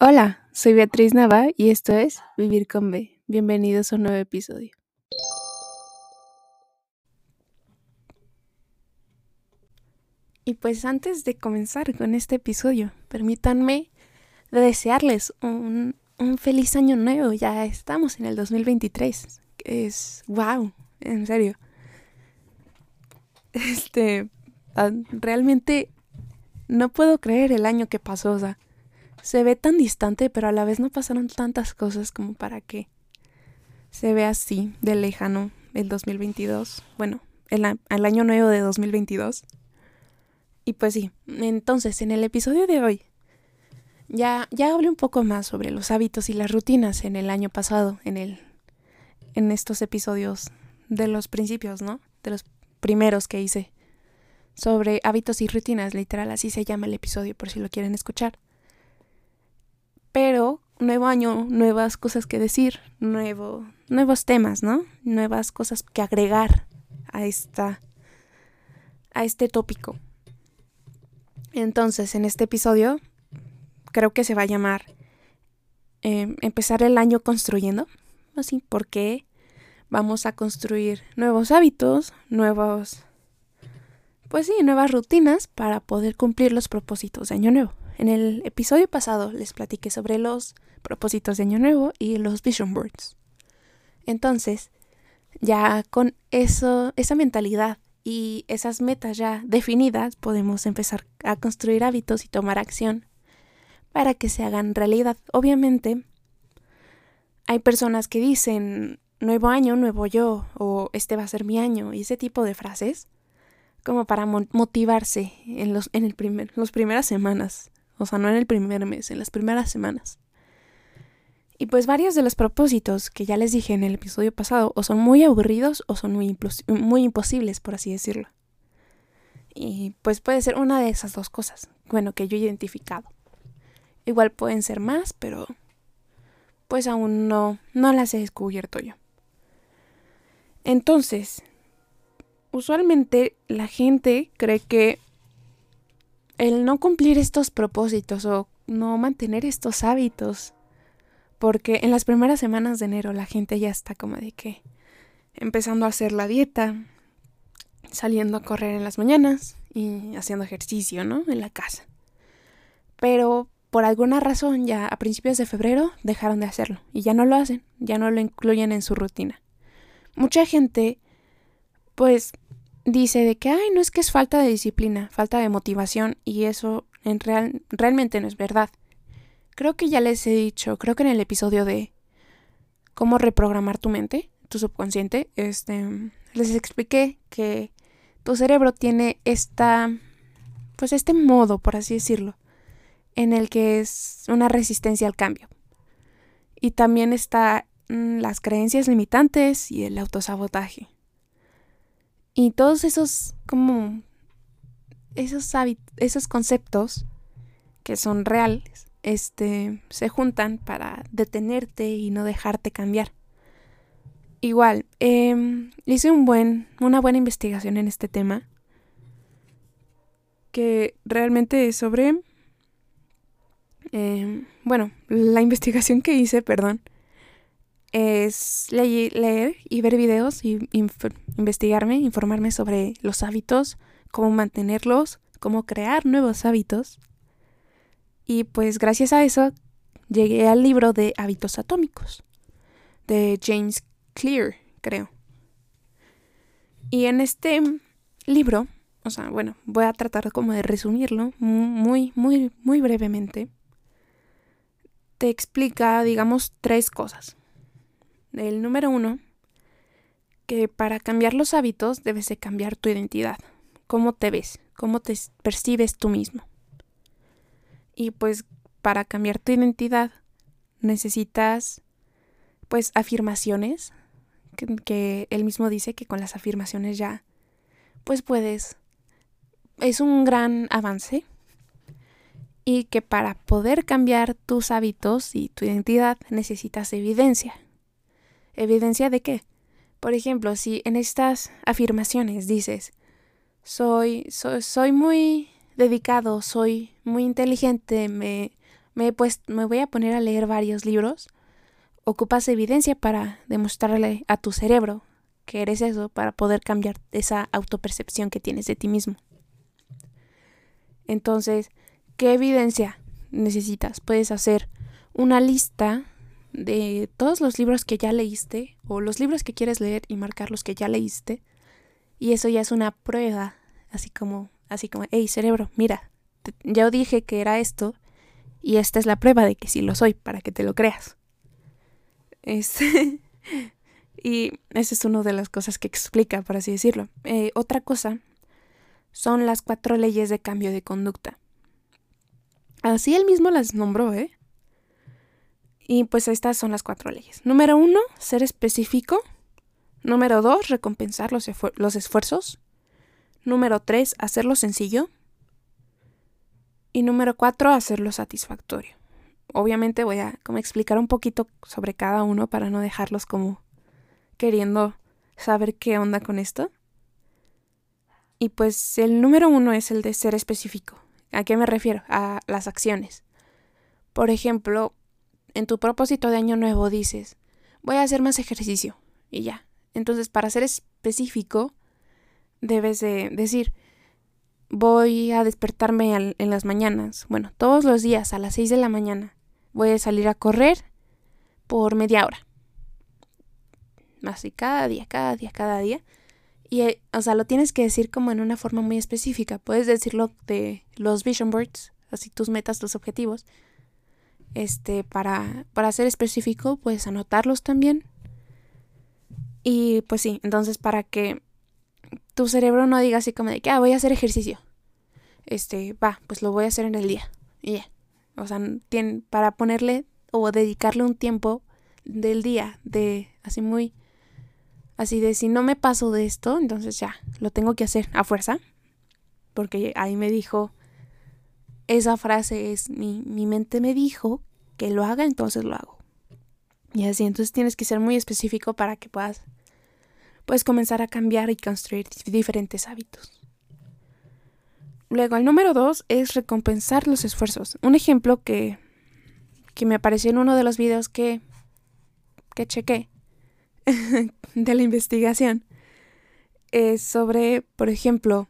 Hola, soy Beatriz Nava y esto es Vivir con B. Bienvenidos a un nuevo episodio. Y pues antes de comenzar con este episodio, permítanme desearles un, un feliz año nuevo. Ya estamos en el 2023. Es wow, en serio. Este, ah, realmente no puedo creer el año que pasó, o sea, se ve tan distante, pero a la vez no pasaron tantas cosas como para que se vea así de lejano el 2022. Bueno, el, año nuevo de 2022. Y pues sí, entonces en el episodio de hoy ya, ya hablé un poco más sobre los hábitos y las rutinas en el año pasado, en el en estos episodios de los principios, ¿no? De los primeros que hice sobre hábitos y rutinas, literal, así se llama el episodio por si lo quieren escuchar. Pero nuevo año, nuevas cosas que decir, nuevo, nuevos temas, ¿no? Nuevas cosas que agregar a esta a este tópico. Entonces, en este episodio creo que se va a llamar eh, empezar el año construyendo, así porque vamos a construir nuevos hábitos, nuevos pues sí, nuevas rutinas para poder cumplir los propósitos de Año Nuevo. En el episodio pasado les platiqué sobre los propósitos de Año Nuevo y los vision boards. Entonces, ya con eso, esa mentalidad y esas metas ya definidas, podemos empezar a construir hábitos y tomar acción para que se hagan realidad. Obviamente, hay personas que dicen nuevo año, nuevo yo, o este va a ser mi año, y ese tipo de frases como para motivarse en, los, en el primer, las primeras semanas. O sea, no en el primer mes, en las primeras semanas. Y pues varios de los propósitos que ya les dije en el episodio pasado o son muy aburridos o son muy, muy imposibles, por así decirlo. Y pues puede ser una de esas dos cosas, bueno, que yo he identificado. Igual pueden ser más, pero pues aún no, no las he descubierto yo. Entonces, usualmente la gente cree que el no cumplir estos propósitos o no mantener estos hábitos, porque en las primeras semanas de enero la gente ya está como de que empezando a hacer la dieta, saliendo a correr en las mañanas y haciendo ejercicio, ¿no? En la casa. Pero por alguna razón ya a principios de febrero dejaron de hacerlo y ya no lo hacen, ya no lo incluyen en su rutina. Mucha gente pues dice de que, ay, no es que es falta de disciplina, falta de motivación y eso en real, realmente no es verdad. Creo que ya les he dicho, creo que en el episodio de cómo reprogramar tu mente, tu subconsciente, este, les expliqué que tu cerebro tiene esta, pues este modo, por así decirlo, en el que es una resistencia al cambio. Y también está mm, las creencias limitantes y el autosabotaje. Y todos esos, como, esos esos conceptos que son reales, este, se juntan para detenerte y no dejarte cambiar. Igual, em, hice un buen, una buena investigación en este tema, que realmente es sobre, em, bueno, la investigación que hice, perdón, es leer y ver videos y investigarme, informarme sobre los hábitos, cómo mantenerlos, cómo crear nuevos hábitos. Y pues gracias a eso llegué al libro de hábitos atómicos de James Clear, creo. Y en este libro, o sea, bueno, voy a tratar como de resumirlo muy, muy, muy brevemente. Te explica, digamos, tres cosas. El número uno, que para cambiar los hábitos debes de cambiar tu identidad. ¿Cómo te ves? ¿Cómo te percibes tú mismo? Y pues para cambiar tu identidad necesitas pues afirmaciones que, que, él mismo dice que con las afirmaciones ya pues puedes es un gran avance y que para poder cambiar tus hábitos y tu identidad necesitas evidencia ¿Evidencia de qué? Por ejemplo, si en estas afirmaciones dices, soy, soy, soy muy dedicado, soy muy inteligente, me, me, pues, me voy a poner a leer varios libros, ocupas evidencia para demostrarle a tu cerebro que eres eso, para poder cambiar esa autopercepción que tienes de ti mismo. Entonces, ¿qué evidencia necesitas? Puedes hacer una lista de todos los libros que ya leíste o los libros que quieres leer y marcar los que ya leíste. Y eso ya es una prueba, así como, así como, hey cerebro, mira, ya dije que era esto y esta es la prueba de que sí lo soy, para que te lo creas. Y esa es una de las cosas que explica, por así decirlo. Eh, otra cosa son las cuatro leyes de cambio de conducta. Así él mismo las nombró, ¿eh? Y pues estas son las cuatro leyes. Número uno, ser específico. Número dos, recompensar los, los esfuerzos. Número tres, hacerlo sencillo. Y número cuatro, hacerlo satisfactorio. Obviamente voy a como explicar un poquito sobre cada uno para no dejarlos como queriendo saber qué onda con esto. Y pues el número uno es el de ser específico. ¿A qué me refiero? A las acciones. Por ejemplo, en tu propósito de año nuevo dices, voy a hacer más ejercicio y ya. Entonces, para ser específico, debes de decir, voy a despertarme en las mañanas. Bueno, todos los días a las 6 de la mañana voy a salir a correr por media hora. Así cada día, cada día, cada día. Y, eh, o sea, lo tienes que decir como en una forma muy específica. Puedes decirlo de los vision boards, así tus metas, tus objetivos. Este, para, para ser específico, puedes anotarlos también. Y pues sí, entonces para que tu cerebro no diga así como de que, ah, voy a hacer ejercicio. Este, va, pues lo voy a hacer en el día. Y ya. O sea, para ponerle o dedicarle un tiempo del día, de así muy Así de si no me paso de esto, entonces ya, lo tengo que hacer a fuerza. Porque ahí me dijo, esa frase es, mi, mi mente me dijo que lo haga, entonces lo hago. Y así, entonces tienes que ser muy específico para que puedas, puedes comenzar a cambiar y construir diferentes hábitos. Luego, el número dos es recompensar los esfuerzos. Un ejemplo que, que me apareció en uno de los videos que, que chequé de la investigación es sobre, por ejemplo,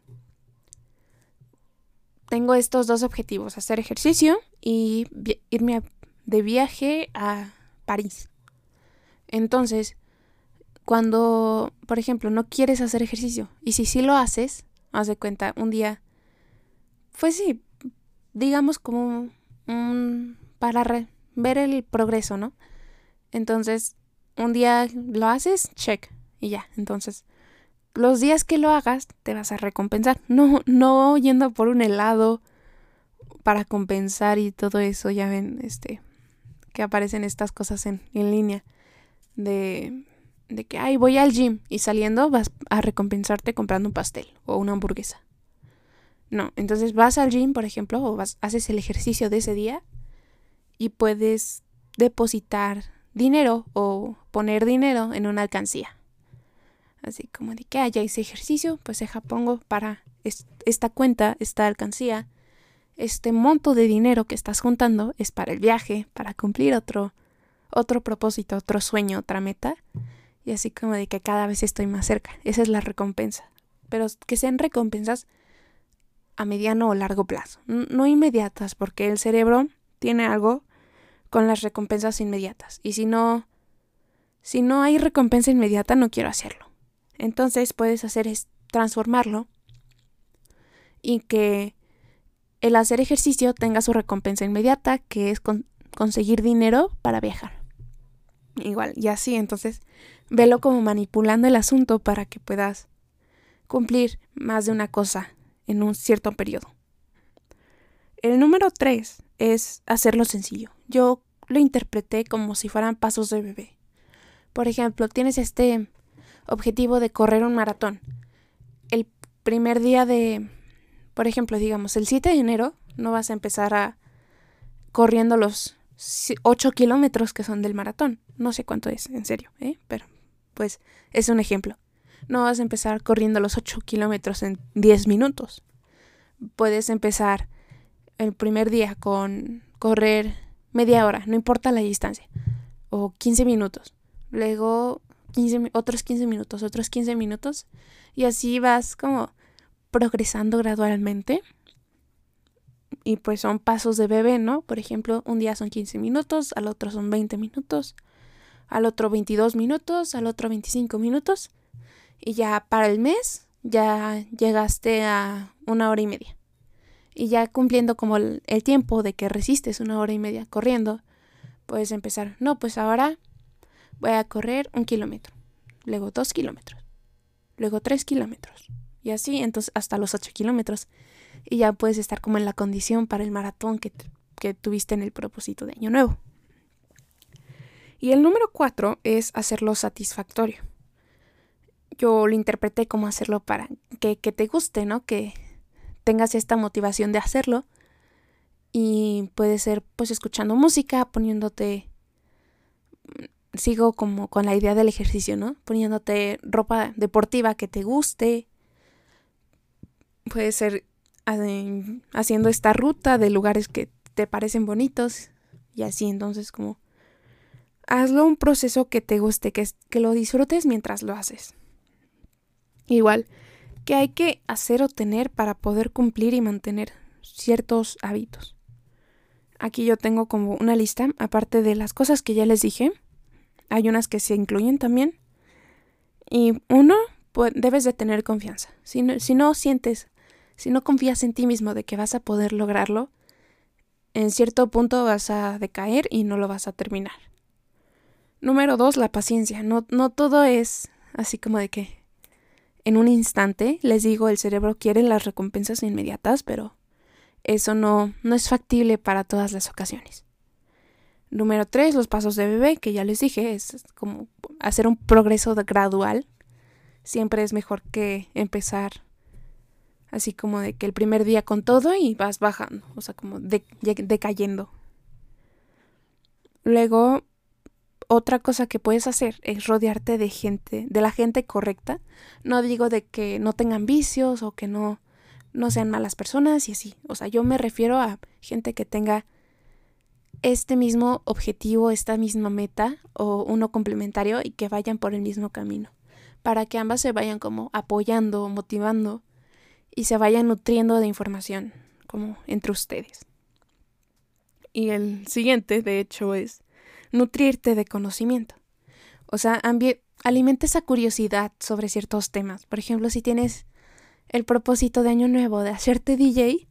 tengo estos dos objetivos, hacer ejercicio y irme de viaje a París. Entonces, cuando, por ejemplo, no quieres hacer ejercicio y si sí lo haces, haz de cuenta, un día, pues sí, digamos como un, para ver el progreso, ¿no? Entonces, un día lo haces, check, y ya. Entonces, los días que lo hagas, te vas a recompensar. No, no yendo por un helado para compensar y todo eso, ya ven, este, que aparecen estas cosas en, en línea. De, de que, ay, voy al gym y saliendo vas a recompensarte comprando un pastel o una hamburguesa. No, entonces vas al gym, por ejemplo, o vas, haces el ejercicio de ese día y puedes depositar dinero o poner dinero en una alcancía. Así como de que haya ese ejercicio, pues deja pongo para esta cuenta, esta alcancía, este monto de dinero que estás juntando es para el viaje, para cumplir otro otro propósito, otro sueño, otra meta. Y así como de que cada vez estoy más cerca. Esa es la recompensa. Pero que sean recompensas a mediano o largo plazo, no inmediatas, porque el cerebro tiene algo con las recompensas inmediatas. Y si no, si no hay recompensa inmediata, no quiero hacerlo. Entonces puedes hacer es transformarlo y que el hacer ejercicio tenga su recompensa inmediata, que es conseguir dinero para viajar. Igual, y así, entonces, velo como manipulando el asunto para que puedas cumplir más de una cosa en un cierto periodo. El número tres es hacerlo sencillo. Yo lo interpreté como si fueran pasos de bebé. Por ejemplo, tienes este objetivo de correr un maratón. El primer día de, por ejemplo, digamos, el 7 de enero, no vas a empezar a corriendo los 8 kilómetros que son del maratón. No sé cuánto es, en serio, ¿eh? pero pues es un ejemplo. No vas a empezar corriendo los 8 kilómetros en 10 minutos. Puedes empezar el primer día con correr media hora, no importa la distancia, o 15 minutos. Luego 15, otros 15 minutos, otros 15 minutos. Y así vas como progresando gradualmente. Y pues son pasos de bebé, ¿no? Por ejemplo, un día son 15 minutos, al otro son 20 minutos, al otro 22 minutos, al otro 25 minutos. Y ya para el mes ya llegaste a una hora y media. Y ya cumpliendo como el, el tiempo de que resistes una hora y media corriendo, puedes empezar. No, pues ahora voy a correr un kilómetro, luego dos kilómetros, luego tres kilómetros. Y así, entonces hasta los ocho kilómetros. Y ya puedes estar como en la condición para el maratón que, que tuviste en el propósito de Año Nuevo. Y el número cuatro es hacerlo satisfactorio. Yo lo interpreté como hacerlo para que, que te guste, ¿no? Que tengas esta motivación de hacerlo. Y puede ser pues escuchando música, poniéndote sigo como con la idea del ejercicio, ¿no? Poniéndote ropa deportiva que te guste. Puede ser haciendo esta ruta de lugares que te parecen bonitos y así entonces como hazlo un proceso que te guste, que, que lo disfrutes mientras lo haces. Igual, que hay que hacer o tener para poder cumplir y mantener ciertos hábitos. Aquí yo tengo como una lista, aparte de las cosas que ya les dije, hay unas que se incluyen también. Y uno, pues, debes de tener confianza. Si no, si no sientes, si no confías en ti mismo de que vas a poder lograrlo, en cierto punto vas a decaer y no lo vas a terminar. Número dos, la paciencia. No, no todo es así como de que en un instante, les digo, el cerebro quiere las recompensas inmediatas, pero eso no, no es factible para todas las ocasiones. Número tres, los pasos de bebé, que ya les dije, es como hacer un progreso gradual. Siempre es mejor que empezar así como de que el primer día con todo y vas bajando, o sea, como decayendo. Luego, otra cosa que puedes hacer es rodearte de gente, de la gente correcta. No digo de que no tengan vicios o que no, no sean malas personas y así. O sea, yo me refiero a gente que tenga este mismo objetivo, esta misma meta o uno complementario y que vayan por el mismo camino, para que ambas se vayan como apoyando, motivando y se vayan nutriendo de información como entre ustedes. Y el siguiente, de hecho, es nutrirte de conocimiento. O sea, alimenta esa curiosidad sobre ciertos temas. Por ejemplo, si tienes el propósito de año nuevo de hacerte DJ,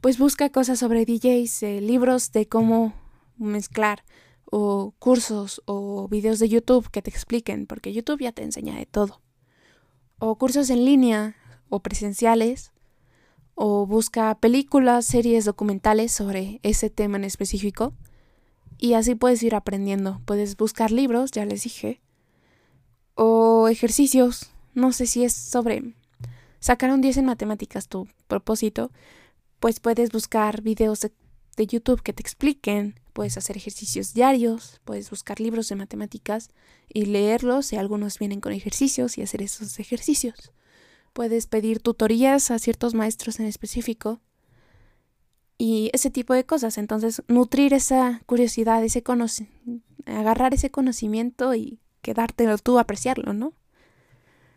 pues busca cosas sobre DJs, eh, libros de cómo mezclar o cursos o videos de YouTube que te expliquen, porque YouTube ya te enseña de todo. O cursos en línea o presenciales, o busca películas, series, documentales sobre ese tema en específico. Y así puedes ir aprendiendo. Puedes buscar libros, ya les dije. O ejercicios. No sé si es sobre sacar un 10 en matemáticas tu propósito. Pues puedes buscar videos de, de YouTube que te expliquen Puedes hacer ejercicios diarios, puedes buscar libros de matemáticas y leerlos y algunos vienen con ejercicios y hacer esos ejercicios. Puedes pedir tutorías a ciertos maestros en específico y ese tipo de cosas. Entonces, nutrir esa curiosidad, ese agarrar ese conocimiento y quedártelo tú, apreciarlo, ¿no?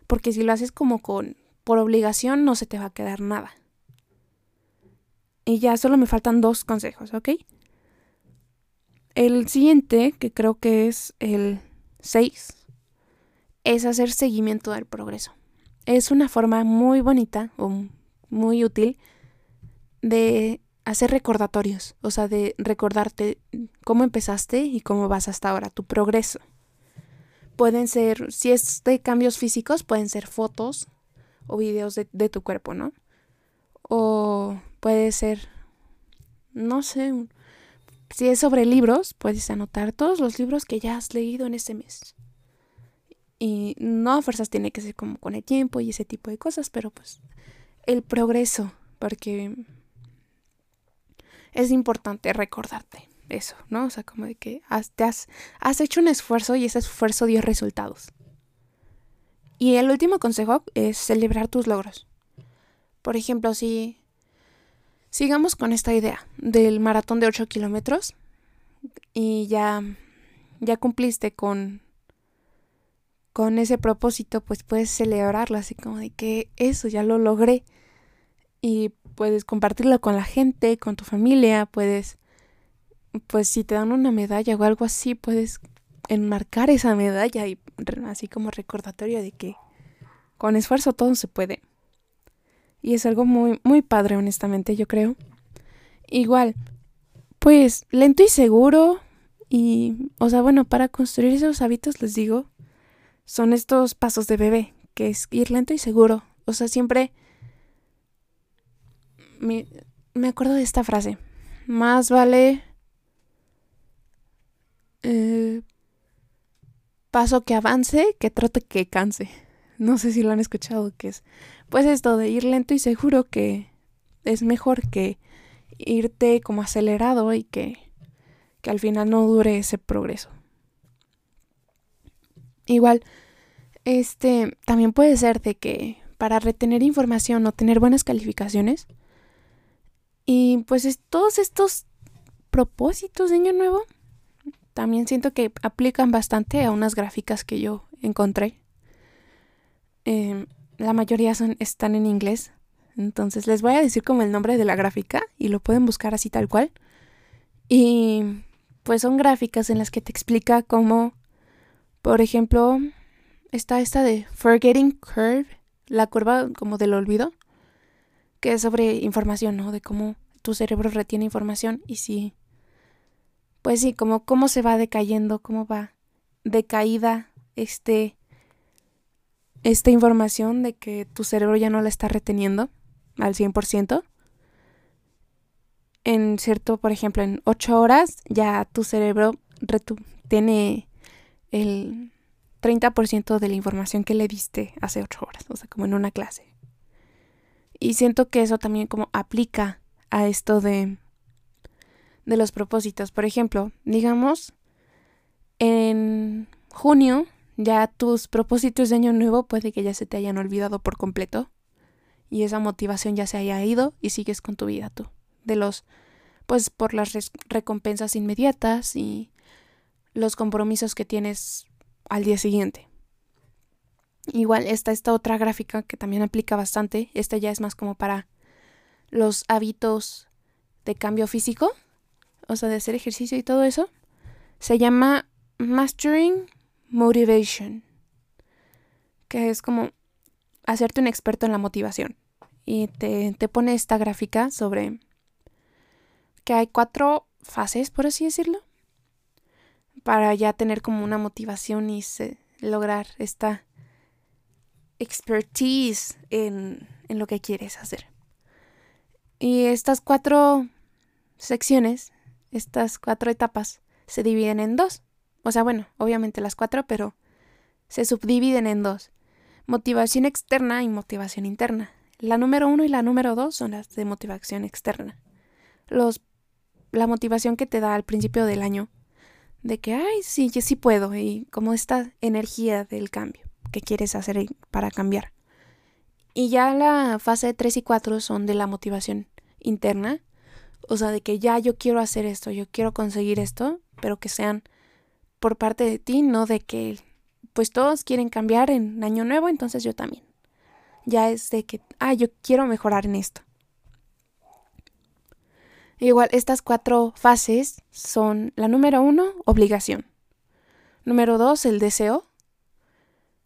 Porque si lo haces como con por obligación, no se te va a quedar nada. Y ya solo me faltan dos consejos, ¿ok? El siguiente, que creo que es el 6, es hacer seguimiento del progreso. Es una forma muy bonita o muy útil de hacer recordatorios, o sea, de recordarte cómo empezaste y cómo vas hasta ahora, tu progreso. Pueden ser, si es de cambios físicos, pueden ser fotos o videos de, de tu cuerpo, ¿no? O puede ser, no sé, si es sobre libros, puedes anotar todos los libros que ya has leído en ese mes. Y no a fuerzas tiene que ser como con el tiempo y ese tipo de cosas, pero pues el progreso, porque es importante recordarte eso, ¿no? O sea, como de que has, has, has hecho un esfuerzo y ese esfuerzo dio resultados. Y el último consejo es celebrar tus logros. Por ejemplo, si sigamos con esta idea del maratón de 8 kilómetros y ya, ya cumpliste con, con ese propósito, pues puedes celebrarlo así como de que eso ya lo logré y puedes compartirlo con la gente, con tu familia, puedes, pues si te dan una medalla o algo así, puedes enmarcar esa medalla y así como recordatorio de que con esfuerzo todo se puede. Y es algo muy, muy padre, honestamente, yo creo. Igual, pues lento y seguro. Y, o sea, bueno, para construir esos hábitos, les digo, son estos pasos de bebé, que es ir lento y seguro. O sea, siempre me, me acuerdo de esta frase. Más vale eh, paso que avance que trote que canse. No sé si lo han escuchado, que es pues esto de ir lento y seguro que es mejor que irte como acelerado y que, que al final no dure ese progreso. Igual, este también puede ser de que para retener información o tener buenas calificaciones, y pues es, todos estos propósitos de Año Nuevo también siento que aplican bastante a unas gráficas que yo encontré. Em, la mayoría son, están en inglés. Entonces les voy a decir como el nombre de la gráfica y lo pueden buscar así tal cual. Y pues son gráficas en las que te explica cómo, por ejemplo, está esta de Forgetting Curve, la curva como del olvido que es sobre información, ¿no? De cómo tu cerebro retiene información y si, pues sí, como cómo se va decayendo, cómo va decaída este, esta información de que tu cerebro ya no la está reteniendo al 100%. En cierto, por ejemplo, en 8 horas ya tu cerebro tiene el 30% de la información que le diste hace 8 horas, o sea, como en una clase. Y siento que eso también como aplica a esto de, de los propósitos. Por ejemplo, digamos, en junio ya tus propósitos de año nuevo puede que ya se te hayan olvidado por completo y esa motivación ya se haya ido y sigues con tu vida tú. De los, pues por las recompensas inmediatas y los compromisos que tienes al día siguiente. Igual está esta otra gráfica que también aplica bastante. Esta ya es más como para los hábitos de cambio físico, o sea, de hacer ejercicio y todo eso. Se llama Mastering Motivation, que es como hacerte un experto en la motivación. Y te, te pone esta gráfica sobre que hay cuatro fases, por así decirlo, para ya tener como una motivación y lograr esta expertise en, en lo que quieres hacer. Y estas cuatro secciones, estas cuatro etapas, se dividen en dos. O sea, bueno, obviamente las cuatro, pero se subdividen en dos. Motivación externa y motivación interna. La número uno y la número dos son las de motivación externa. Los, la motivación que te da al principio del año, de que, ay, sí, yo sí puedo, y como esta energía del cambio que quieres hacer para cambiar. Y ya la fase 3 y 4 son de la motivación interna, o sea, de que ya yo quiero hacer esto, yo quiero conseguir esto, pero que sean por parte de ti, no de que pues todos quieren cambiar en año nuevo, entonces yo también. Ya es de que, ah, yo quiero mejorar en esto. Igual, estas cuatro fases son la número uno, obligación. Número dos, el deseo.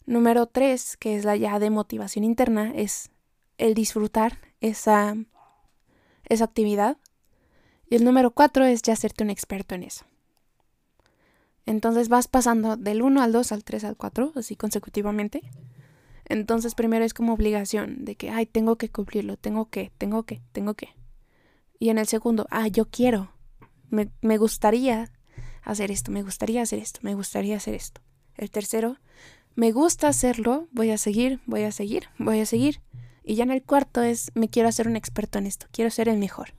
Número tres, que es la ya de motivación interna, es el disfrutar esa, esa actividad. Y el número cuatro es ya hacerte un experto en eso. Entonces vas pasando del 1 al 2 al 3 al 4, así consecutivamente. Entonces primero es como obligación de que, ay, tengo que cumplirlo, tengo que, tengo que, tengo que. Y en el segundo, ah, yo quiero, me, me gustaría hacer esto, me gustaría hacer esto, me gustaría hacer esto. El tercero, me gusta hacerlo, voy a seguir, voy a seguir, voy a seguir. Y ya en el cuarto es, me quiero hacer un experto en esto, quiero ser el mejor.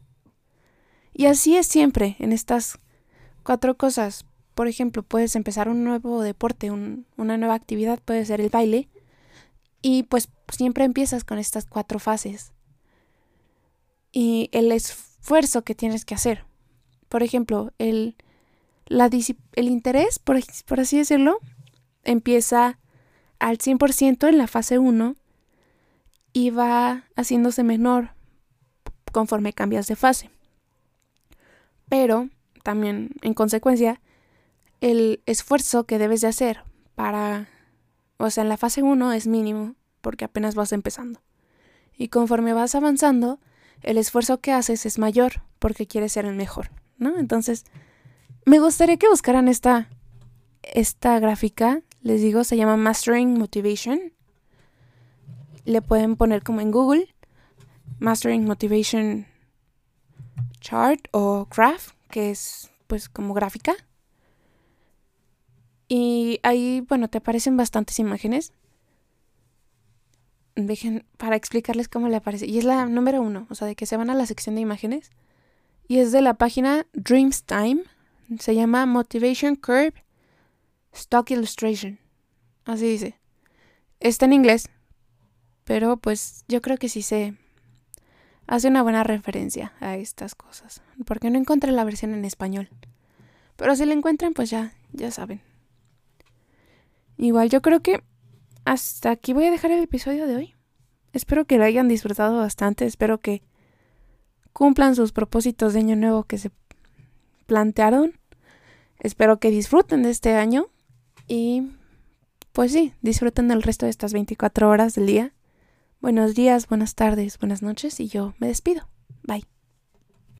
Y así es siempre en estas cuatro cosas. Por ejemplo, puedes empezar un nuevo deporte, una nueva actividad, puede ser el baile. Y pues siempre empiezas con estas cuatro fases. y el esfuerzo que tienes que hacer. Por ejemplo, el, la el interés, por, por así decirlo, empieza al 100% en la fase 1 y va haciéndose menor conforme cambias de fase. Pero también, en consecuencia, el esfuerzo que debes de hacer para, o sea, en la fase 1 es mínimo porque apenas vas empezando. Y conforme vas avanzando, el esfuerzo que haces es mayor porque quieres ser el mejor, ¿no? Entonces, me gustaría que buscaran esta, esta gráfica, les digo, se llama Mastering Motivation. Le pueden poner como en Google, Mastering Motivation Chart o Graph, que es pues como gráfica. Y ahí, bueno, te aparecen bastantes imágenes dejen para explicarles cómo le aparece. Y es la número uno, o sea, de que se van a la sección de imágenes. Y es de la página Dreams Time. Se llama Motivation Curve Stock Illustration. Así dice. Está en inglés. Pero pues yo creo que sí se hace una buena referencia a estas cosas. Porque no encontré la versión en español. Pero si la encuentran, pues ya, ya saben. Igual yo creo que hasta aquí voy a dejar el episodio de hoy. Espero que lo hayan disfrutado bastante, espero que cumplan sus propósitos de año nuevo que se plantearon. Espero que disfruten de este año y pues sí, disfruten del resto de estas 24 horas del día. Buenos días, buenas tardes, buenas noches y yo me despido. Bye.